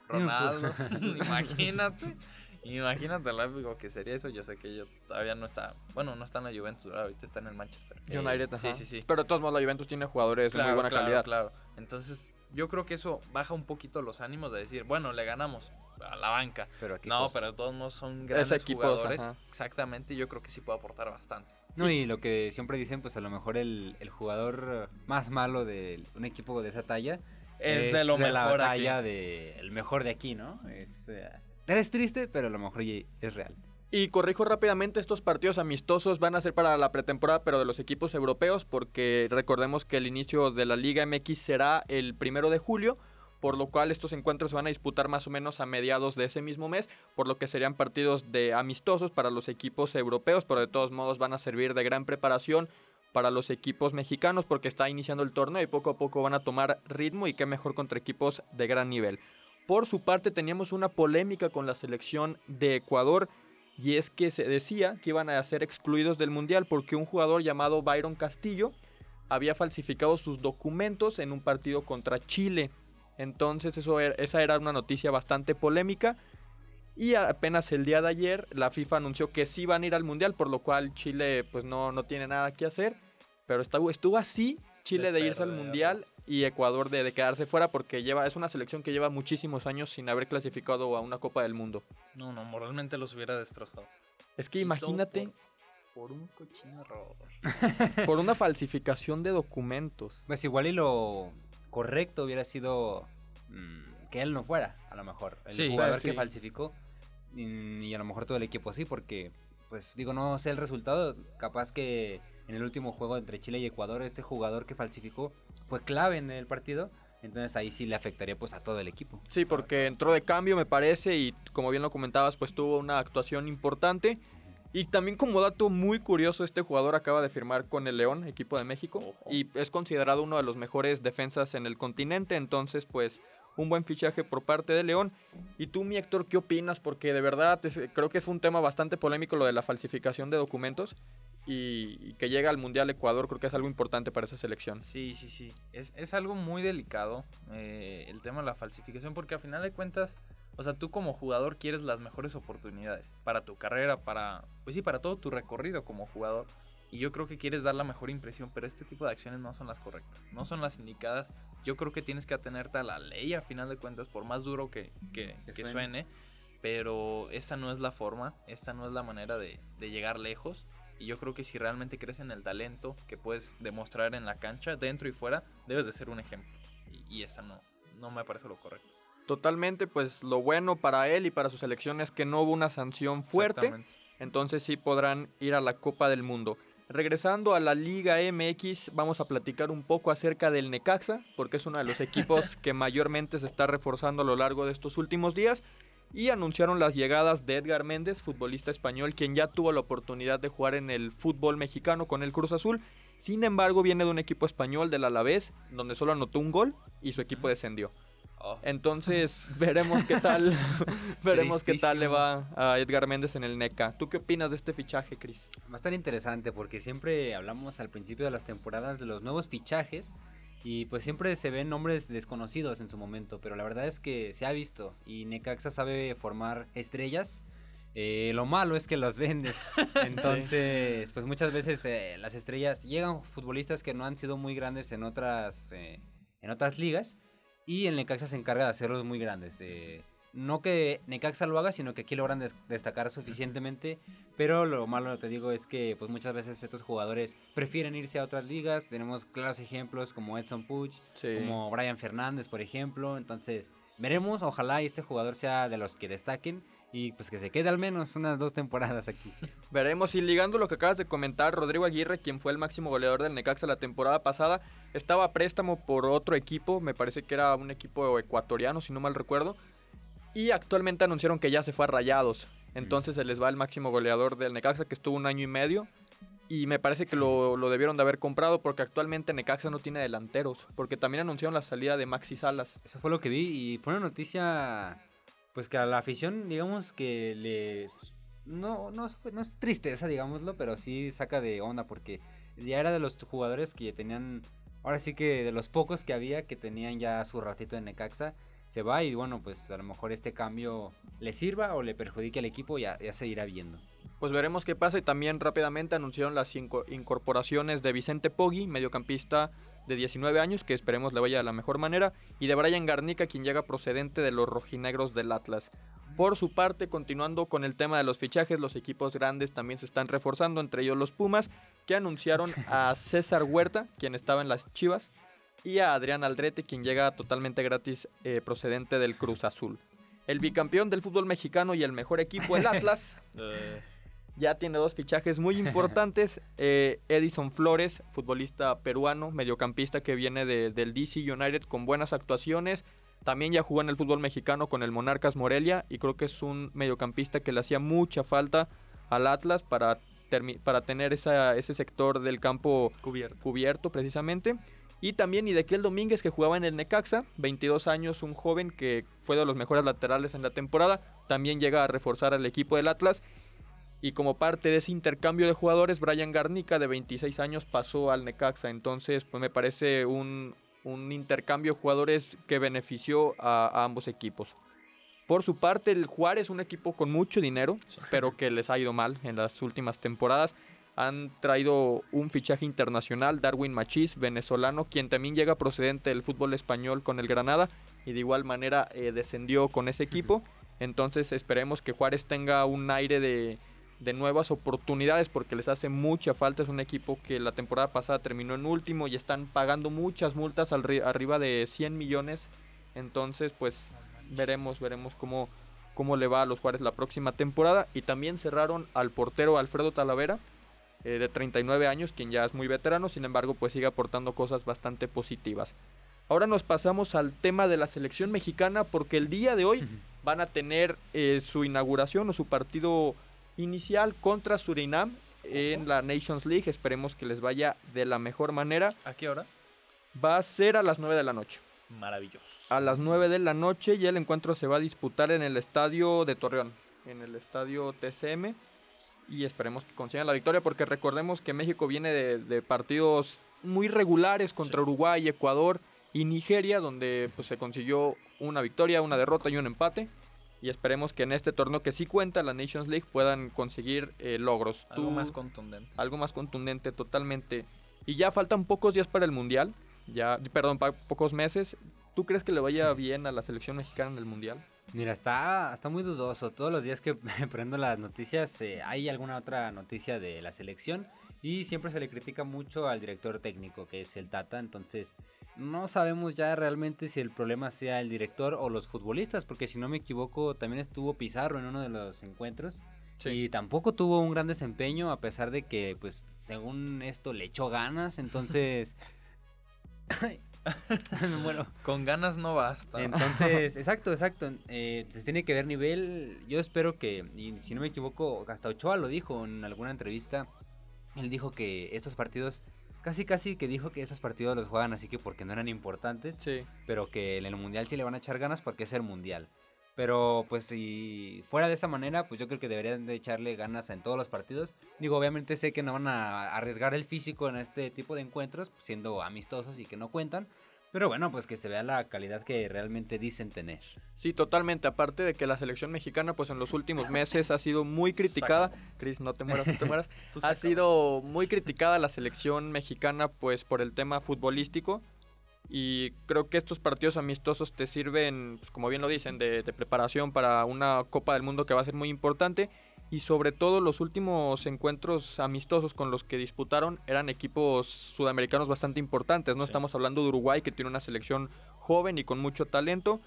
Ronaldo. <laughs> imagínate. Imagínate lo épico que sería eso. Yo sé que yo todavía no está. Bueno, no está en la Juventus, ahorita está en el Manchester. United, sí, ajá. sí, sí. Pero de todos modos la Juventus tiene jugadores de muy buena claro, calidad. claro. Entonces, yo creo que eso baja un poquito los ánimos de decir, bueno, le ganamos a la banca. Pero aquí No, pero de todos modos son grandes equipos, jugadores. ajá. Exactamente, y yo creo que sí puede aportar bastante. No, y lo que siempre dicen, pues a lo mejor el, el jugador más malo de un equipo de esa talla Es, de lo la mejor aquí. talla de el mejor de aquí, ¿no? Es, eh, es triste, pero a lo mejor y- es real. Y corrijo rápidamente, estos partidos amistosos van a ser para la pretemporada, pero de los equipos europeos, porque recordemos que el inicio de la Liga MX será el primero de julio, por lo cual estos encuentros se van a disputar más o menos a mediados de ese mismo mes, por lo que serían partidos de amistosos para los equipos europeos, pero de todos modos van a servir de gran preparación para los equipos mexicanos, porque está iniciando el torneo y poco a poco van a tomar ritmo y qué mejor contra equipos de gran nivel. Por su parte teníamos una polémica con la selección de Ecuador y es que se decía que iban a ser excluidos del Mundial porque un jugador llamado Byron Castillo había falsificado sus documentos en un partido contra Chile. Entonces eso era- esa era una noticia bastante polémica. Y apenas el día de ayer la FIFA anunció que sí van a ir al Mundial, por lo cual Chile pues no, no tiene nada que hacer. Pero estuvo, estuvo así Chile de, De irse al. Mundial y Ecuador de, de quedarse fuera porque lleva, es una selección que lleva muchísimos años sin haber clasificado a una Copa del Mundo. No, no, moralmente los hubiera destrozado. Es que Y imagínate Por, por un cochino error. <laughs> por una falsificación de documentos. Pues igual y lo correcto hubiera sido mm, que él no fuera, a lo mejor. El Sí. jugador Pues, que sí. falsificó. Y, y a lo mejor todo el equipo sí, porque, pues digo, no sé el resultado. Capaz que en el último juego entre Chile y Ecuador, este jugador que falsificó fue clave en el partido. Entonces ahí sí le afectaría pues a todo el equipo. Sí, porque entró de cambio me parece y como bien lo comentabas pues tuvo una actuación importante. Y también como dato muy curioso, este jugador acaba de firmar con el León, equipo de México, y es considerado uno de los mejores defensas en el continente, entonces pues un buen fichaje por parte de León. Y tú, mi Héctor, ¿qué opinas? Porque de verdad creo que fue un tema bastante polémico lo de la falsificación de documentos y, y que llega al Mundial Ecuador, creo que es algo importante para esa selección. Sí, sí, sí. Es, es algo muy delicado eh, el tema de la falsificación porque a final de cuentas, o sea, tú como jugador quieres las mejores oportunidades para tu carrera, para, pues sí, para todo tu recorrido como jugador. Y yo creo que quieres dar la mejor impresión, pero este tipo de acciones no son las correctas, no son las indicadas. Yo creo que tienes que atenerte a la ley a final de cuentas, por más duro que, que- Que que suene. Pero esta no es la forma, esta no es la manera de, de llegar lejos. Y yo creo que si realmente crees en el talento que puedes demostrar en la cancha, dentro y fuera, debes de ser un ejemplo. Y, y esta no, no me parece lo correcto. Totalmente, pues lo bueno para él y para su selección es que no hubo una sanción fuerte. Entonces sí podrán ir a la Copa del Mundo. Regresando a la Liga MX, vamos a platicar un poco acerca del Necaxa, porque es uno de los <laughs> equipos que mayormente se está reforzando a lo largo de estos últimos días. Y anunciaron las llegadas de Edgar Méndez, futbolista español, quien ya tuvo la oportunidad de jugar en el fútbol mexicano con el Cruz Azul. Sin embargo, viene de un equipo español del Alavés, donde solo anotó un gol y su equipo descendió. Oh, Entonces, <laughs> veremos qué tal, <laughs> veremos qué tal le va a Edgar Méndez en el NECA. ¿Tú qué opinas de este fichaje, Cris? Va a estar interesante porque siempre hablamos al principio de las temporadas de los nuevos fichajes y pues siempre se ven nombres desconocidos en su momento, pero la verdad es que se ha visto y Necaxa sabe formar estrellas. Eh, lo malo es que los vende. <laughs> Entonces, pues muchas veces eh, las estrellas llegan futbolistas que no han sido muy grandes en otras eh, en otras ligas y el Necaxa se encarga de hacerlos muy grandes. de- no que Necaxa lo haga, sino que aquí logran des- destacar suficientemente. Pero lo malo, te digo, es que pues muchas veces estos jugadores prefieren irse a otras ligas. Tenemos claros ejemplos como Edson Puig, Sí. como Brian Fernández, por ejemplo. Entonces, veremos. Ojalá este jugador sea de los que destaquen y pues que se quede al menos unas dos temporadas aquí. Veremos. Y ligando lo que acabas de comentar, Rodrigo Aguirre, quien fue el máximo goleador del Necaxa la temporada pasada, estaba a préstamo por otro equipo. Me parece que era un equipo ecuatoriano, si no mal recuerdo. Y actualmente anunciaron que ya se fue a Rayados. Entonces se les va el máximo goleador del Necaxa, que estuvo un año y medio. Y me parece que lo, lo debieron de haber comprado porque actualmente Necaxa no tiene delanteros. Porque también anunciaron la salida de Maxi Salas. Eso fue lo que vi y fue una noticia, pues que a la afición, digamos que les... No, no, no es tristeza, digámoslo, pero sí saca de onda porque ya era de los jugadores que tenían, ahora sí que de los pocos que había que tenían ya su ratito en Necaxa, se va y bueno, pues a lo mejor este cambio le sirva o le perjudique al equipo, ya, ya se irá viendo. Pues veremos qué pasa y también rápidamente anunciaron las inco- incorporaciones de Vicente Poggi, mediocampista de 19 años, que esperemos le vaya de la mejor manera, y de Brian Garnica, quien llega procedente de los rojinegros del Atlas. Por su parte, continuando con el tema de los fichajes, los equipos grandes también se están reforzando, entre ellos los Pumas, que anunciaron a <laughs> César Huerta, quien estaba en las Chivas, y a Adrián Aldrete, quien llega totalmente gratis eh, procedente del Cruz Azul. El bicampeón del fútbol mexicano y el mejor equipo, el <laughs> Atlas, eh, ya tiene dos fichajes muy <laughs> importantes. Eh, Edison Flores, futbolista peruano, mediocampista que viene de- del DC United con buenas actuaciones. También ya jugó en el fútbol mexicano con el Monarcas Morelia y creo que es un mediocampista que le hacía mucha falta al Atlas para, para tener esa- ese sector del campo cubierto. cubierto precisamente. Y también Idequiel Domínguez que jugaba en el Necaxa, 22 años, un joven que fue de los mejores laterales en la temporada, también llega a reforzar al equipo del Atlas. Y como parte de ese intercambio de jugadores, Brian Garnica de 26 años pasó al Necaxa. Entonces, pues me parece un, un intercambio de jugadores que benefició a, a ambos equipos. Por su parte, el Juárez, un equipo con mucho dinero, pero que les ha ido mal en las últimas temporadas. Han traído un fichaje internacional, Darwin Machís, venezolano, quien también llega procedente del fútbol español con el Granada y de igual manera eh, descendió con ese equipo. Entonces esperemos que Juárez tenga un aire de, de nuevas oportunidades porque les hace mucha falta. Es un equipo que la temporada pasada terminó en último y están pagando muchas multas al arriba de 100 millones. Entonces pues veremos, veremos cómo, cómo le va a los Juárez la próxima temporada. Y también cerraron al portero Alfredo Talavera, eh, de 39 años, quien ya es muy veterano, sin embargo, pues sigue aportando cosas bastante positivas. Ahora nos pasamos al tema de la selección mexicana porque el día de hoy van a tener eh, su inauguración o su partido inicial contra Surinam en la Nations League. Esperemos que les vaya de la mejor manera. ¿A qué hora? Va a ser a las 9 de la noche. Maravilloso. A las 9 de la noche y el encuentro se va a disputar en el estadio de Torreón, en el estadio TCM. Y esperemos que consigan la victoria porque recordemos que México viene de, de partidos muy regulares contra Sí. Uruguay, Ecuador y Nigeria, donde pues, se consiguió una victoria, una derrota y un empate. Y esperemos que en este torneo que sí cuenta, la Nations League, puedan conseguir eh, logros. Algo Tú- más contundente. algo más contundente totalmente. Y ya faltan pocos días para el Mundial. Ya, perdón, pa- pocos meses. ¿Tú crees que le vaya bien a la selección mexicana en el Mundial? Mira, está, está muy dudoso. Todos los días que <laughs> prendo las noticias eh, hay alguna otra noticia de la selección y siempre se le critica mucho al director técnico, que es el Tata. Entonces, no sabemos ya realmente si el problema sea el director o los futbolistas, porque si no me equivoco, también estuvo Pizarro en uno de los encuentros. Y tampoco tuvo un gran desempeño, a pesar de que, pues, según esto, le echó ganas. Entonces... <laughs> <laughs> muero. Con ganas no basta. Entonces, <laughs> exacto, exacto. eh, se tiene que ver nivel. Yo espero que, y si no me equivoco, hasta Ochoa lo dijo en alguna entrevista. Él dijo que estos partidos, casi casi que dijo que esos partidos los juegan así que porque no eran importantes, Sí. pero que en el mundial sí le van a echar ganas porque es el mundial. Pero pues si fuera de esa manera, pues yo creo que deberían de echarle ganas en todos los partidos. Digo, obviamente sé que no van a arriesgar el físico en este tipo de encuentros, pues, siendo amistosos y que no cuentan. Pero bueno, pues que se vea la calidad que realmente dicen tener. Sí, totalmente. Aparte de que la selección mexicana, pues en los últimos meses ha sido muy criticada. Chris, no te mueras, no te mueras. <laughs> Ha sido muy criticada la selección mexicana, pues por el tema futbolístico. Y creo que estos partidos amistosos te sirven, pues, como bien lo dicen, de, de preparación para una Copa del Mundo que va a ser muy importante. Y sobre todo los últimos encuentros amistosos con los que disputaron eran equipos sudamericanos bastante importantes. No Sí. estamos hablando de Uruguay, que tiene una selección joven y con mucho talento.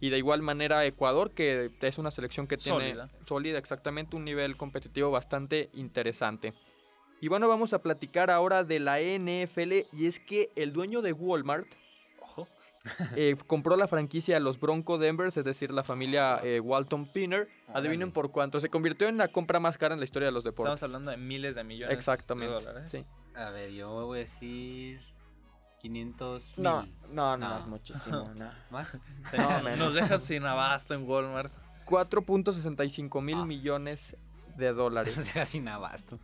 Y de igual manera Ecuador, que es una selección que tiene Sólida. sólida, exactamente, un nivel competitivo bastante interesante. Y bueno, vamos a platicar ahora de la NFL y es que el dueño de Walmart. Eh, compró la franquicia de los Bronco Denvers, es decir, la familia eh, Walton Pinner. Adivinen Órale. por cuánto. Se convirtió en la compra más cara en la historia de los deportes. Estamos hablando de miles de millones Exactamente. de dólares. sí. A ver, yo voy a decir 500 No, mil. no, no, No. es muchísimo. <laughs> no. ¿Más? <laughs> No, menos. Nos dejas sin abasto en Walmart. 4.65 mil Ah. millones de dólares, <laughs> O sea, sin abasto.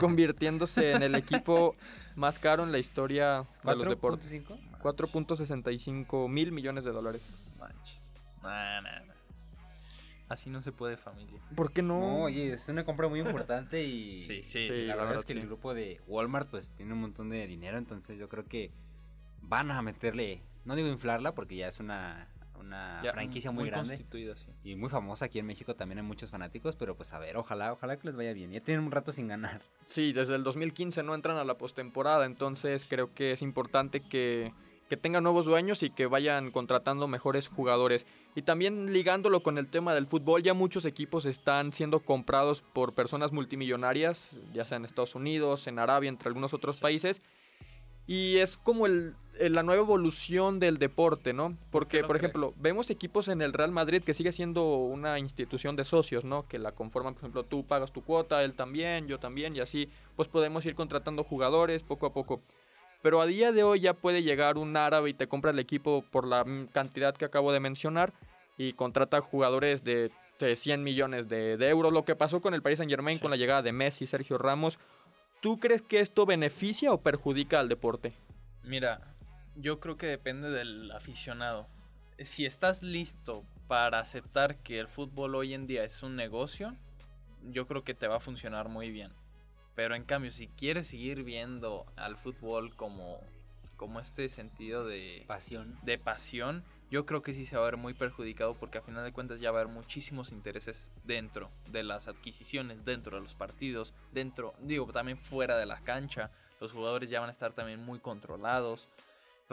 convirtiéndose en el equipo más caro en la historia de los deportes. 4.5? 4.65 mil millones de dólares. Manches. Nah, nah, nah. Así no se puede, familia. ¿Por qué no? No, oye, es una compra muy importante y <laughs> Sí, sí. Sí, la la verdad verdad, es que sí. el grupo de Walmart pues tiene un montón de dinero, entonces yo creo que van a meterle, no digo inflarla porque ya es una, una Ya, franquicia muy, grande constituida, sí. y muy famosa aquí en México, también hay muchos fanáticos, pero pues a ver, ojalá, ojalá que les vaya bien. Ya tienen un rato sin ganar. Sí, desde el 2015 no entran a la postemporada, entonces creo que es importante que, que tengan nuevos dueños y que vayan contratando mejores jugadores. Y también ligándolo con el tema del fútbol, ya muchos equipos están siendo comprados por personas multimillonarias, ya sea en Estados Unidos, en Arabia, entre algunos otros países. Y es como el, la nueva evolución del deporte, ¿no? Porque, por crees? ejemplo, vemos equipos en el Real Madrid que sigue siendo una institución de socios, ¿no? Que la conforman, por ejemplo, tú pagas tu cuota, él también, yo también, y así, pues podemos ir contratando jugadores poco a poco. Pero a día de hoy ya puede llegar un árabe y te compra el equipo por la cantidad que acabo de mencionar y contrata jugadores de, de 100 millones de, de euros. Lo que pasó con el Paris Saint Germain Sí. con la llegada de Messi, Sergio Ramos. ¿Tú crees que esto beneficia o perjudica al deporte? Mira, yo creo que depende del aficionado. Si estás listo para aceptar que el fútbol hoy en día es un negocio, yo creo que te va a funcionar muy bien. Pero en cambio, si quieres seguir viendo al fútbol como, como este sentido de, Pasión. de pasión, yo creo que sí se va a ver muy perjudicado porque a final de cuentas ya va a haber muchísimos intereses dentro de las adquisiciones, dentro de los partidos, dentro, digo, también fuera de la cancha. Los jugadores ya van a estar también muy controlados.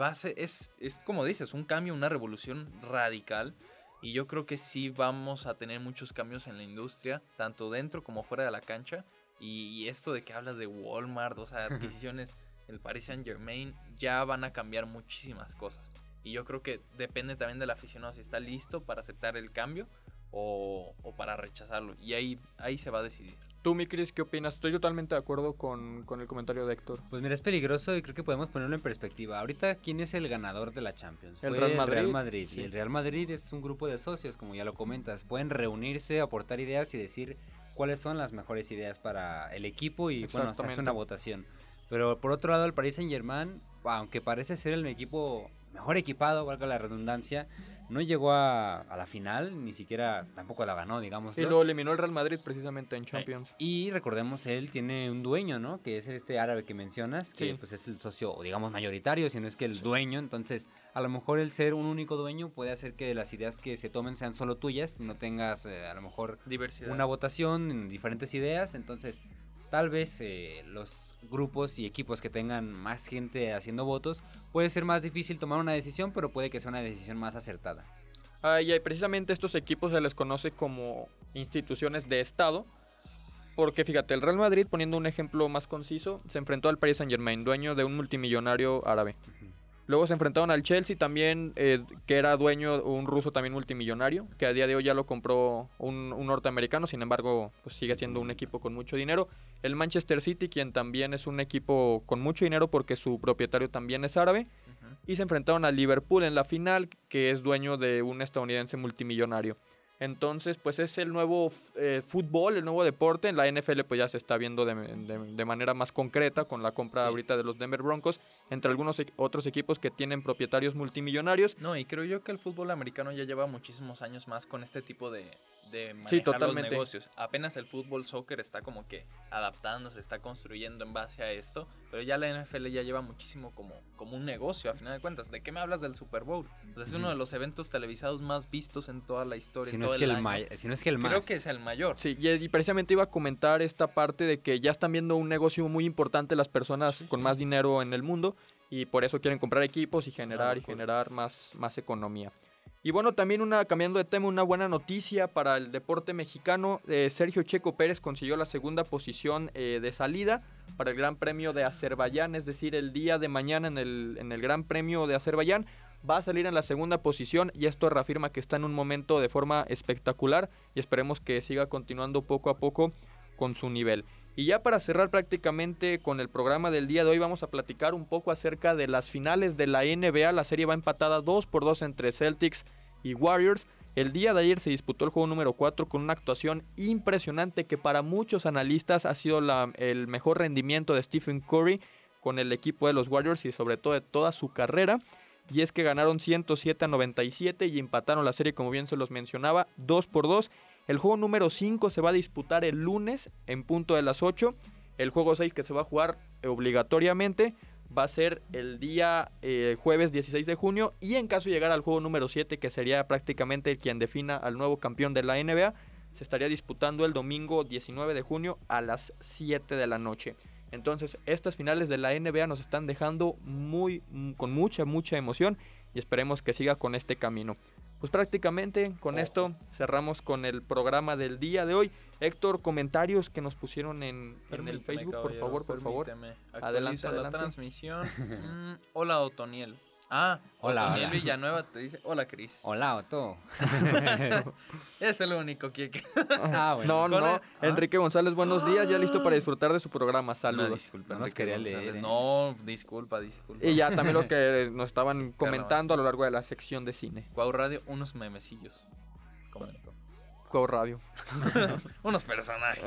Va a ser- es, es como dices, un cambio, una revolución radical. Y yo creo que sí vamos a tener muchos cambios en la industria, tanto dentro como fuera de la cancha. Y esto de que hablas de Walmart, o sea, adquisiciones, el Paris Saint Germain, ya van a cambiar muchísimas cosas. Y yo creo que depende también del aficionado si está listo para aceptar el cambio o, o para rechazarlo. Y ahí, ahí se va a decidir. Tú, mi Cris, ¿qué opinas? Estoy totalmente de acuerdo con, con el comentario de Héctor. Pues mira, es peligroso y creo que podemos ponerlo en perspectiva. Ahorita, ¿quién es el ganador de la Champions? El Fue Real Madrid, Real Madrid. sí. Y el Real Madrid es un grupo de socios, como ya lo comentas. Pueden reunirse, aportar ideas y decir cuáles son las mejores ideas para el equipo y bueno, se hace una votación. Pero por otro lado, el Paris Saint Germain, aunque parece ser el equipo mejor equipado, valga la redundancia, no llegó a, a la final, ni siquiera tampoco la ganó, digamos. Y lo eliminó el Real Madrid precisamente en Champions. Y recordemos, él tiene un dueño, ¿no? Que es este árabe que mencionas, que Sí. pues es el socio, digamos, mayoritario, si no es que el dueño. Entonces, a lo mejor el ser un único dueño puede hacer que las ideas que se tomen sean solo tuyas, no tengas eh, a lo mejor Diversidad. una votación en diferentes ideas. Entonces, tal vez eh, los grupos y equipos que tengan más gente haciendo votos, puede ser más difícil tomar una decisión, pero puede que sea una decisión más acertada. Ah, y precisamente estos equipos se les conoce como instituciones de Estado. Porque fíjate, el Real Madrid, poniendo un ejemplo más conciso, se enfrentó al Paris Saint Germain, dueño de un multimillonario árabe. Luego se enfrentaron al Chelsea también, eh, que era dueño un ruso también multimillonario, que a día de hoy ya lo compró un, un norteamericano, sin embargo, pues sigue siendo un equipo con mucho dinero. El Manchester City, quien también es un equipo con mucho dinero porque su propietario también es árabe. Y se enfrentaron al Liverpool en la final, que es dueño de un estadounidense multimillonario. Entonces, pues es el nuevo eh, fútbol, el nuevo deporte. En la NFL, pues ya se está viendo de, de- de manera más concreta con la compra Sí. ahorita de los Denver Broncos, entre algunos e- otros equipos que tienen propietarios multimillonarios. No, y creo yo que el fútbol americano ya lleva muchísimos años más con este tipo de, de manejar Sí, los totalmente. negocios. Apenas el fútbol soccer está como que adaptándose, está construyendo en base a esto, pero ya la NFL ya lleva muchísimo como, como un negocio, a final de cuentas. ¿De qué me hablas del Super Bowl? Pues es uno de los eventos televisados más vistos en toda la historia. Si en no, todo es que el año. may- si no es que el más. Creo que es el mayor. Sí, y, y precisamente iba a comentar esta parte de que ya están viendo un negocio muy importante las personas Sí, con sí. más dinero en el mundo y por eso quieren comprar equipos y generar y generar más, más economía. Y bueno, también una, cambiando de tema, una buena noticia para el deporte mexicano. eh, Sergio Checo Pérez consiguió la segunda posición eh, de salida para el Gran Premio de Azerbaiyán, es decir, el día de mañana en el, en el Gran Premio de Azerbaiyán. Va a salir en la segunda posición y esto reafirma que está en un momento de forma espectacular y esperemos que siga continuando poco a poco con su nivel. Y ya para cerrar prácticamente con el programa del día de hoy vamos a platicar un poco acerca de las finales de la NBA. La serie va empatada 2 por 2 entre Celtics y Warriors. El día de ayer se disputó el juego número 4 con una actuación impresionante que para muchos analistas ha sido el mejor rendimiento de Stephen Curry con el equipo de los Warriors y sobre todo de toda su carrera. Y es que ganaron 107 a 97 y empataron la serie como bien se los mencionaba 2 por 2. El juego número 5 se va a disputar el lunes en punto de las 8. El juego 6 que se va a jugar obligatoriamente va a ser el día eh, jueves 16 de junio. Y en caso de llegar al juego número 7, que sería prácticamente quien defina al nuevo campeón de la NBA, se estaría disputando el domingo 19 de junio a las 7 de la noche. Entonces, estas finales de la NBA nos están dejando muy, mm, con mucha, mucha emoción y esperemos que siga con este camino. Pues prácticamente con esto cerramos con el programa del día de hoy. Héctor, comentarios que nos pusieron en, en el Facebook, por favor, por favor. Adelante, Actualizo la adelante. transmisión. <laughs> Mm, hola, Otoniel. Ah, Hola, Otoniel hola. Villanueva te dice, hola, Cris. Hola, Otto. <laughs> Es el único que... <laughs> Ah, No, bueno. no, no. el- Enrique González, buenos días. Ya listo para disfrutar de su programa. Saludos. disculpa, No nos Enrique quería González. leer, ¿eh? No, disculpa, disculpa. Y ya también los <laughs> que nos estaban Sí, comentando a lo largo de la sección de cine. Cuau Radio, unos memecillos. Comentó. Cuau Radio. unos personajes.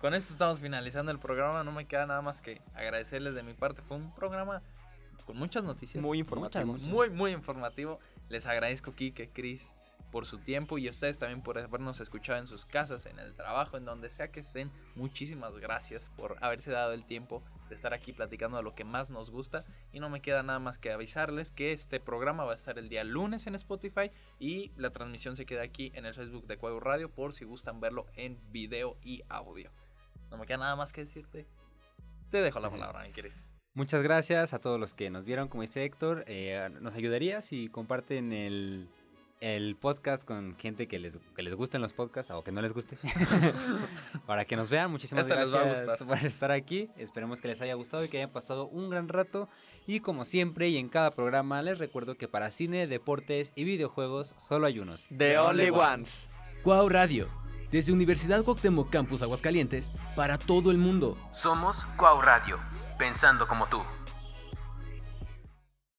Con esto estamos finalizando el programa. No me queda nada más que agradecerles de mi parte. Fue un programa con muchas noticias. Muy informativo. muchas. Muy, muy informativo. Les agradezco, Kike, Chris, por su tiempo y a ustedes también por habernos escuchado en sus casas, en el trabajo, en donde sea que estén. Muchísimas gracias por haberse dado el tiempo de estar aquí platicando de lo que más nos gusta. Y no me queda nada más que avisarles que este programa va a estar el día lunes en Spotify y la transmisión se queda aquí en el Facebook de Cuevo Radio por si gustan verlo en video y audio. No me queda nada más que decirte. Te dejo la palabra, ¿quieres? Muchas gracias a todos los que nos vieron, como dice Héctor. Eh, nos ayudaría si comparten el, el podcast con gente que les, que les gusten los podcasts o que no les guste. <laughs> Para que nos vean. Muchísimas gracias por estar aquí. Esperemos que les haya gustado y que hayan pasado un gran rato. Y como siempre y en cada programa, les recuerdo que para cine, deportes y videojuegos solo hay unos. The Only Ones. Cuau Radio. Desde Universidad Cuauhtémoc Campus Aguascalientes para todo el mundo. Somos Cuau Radio. Pensando como tú.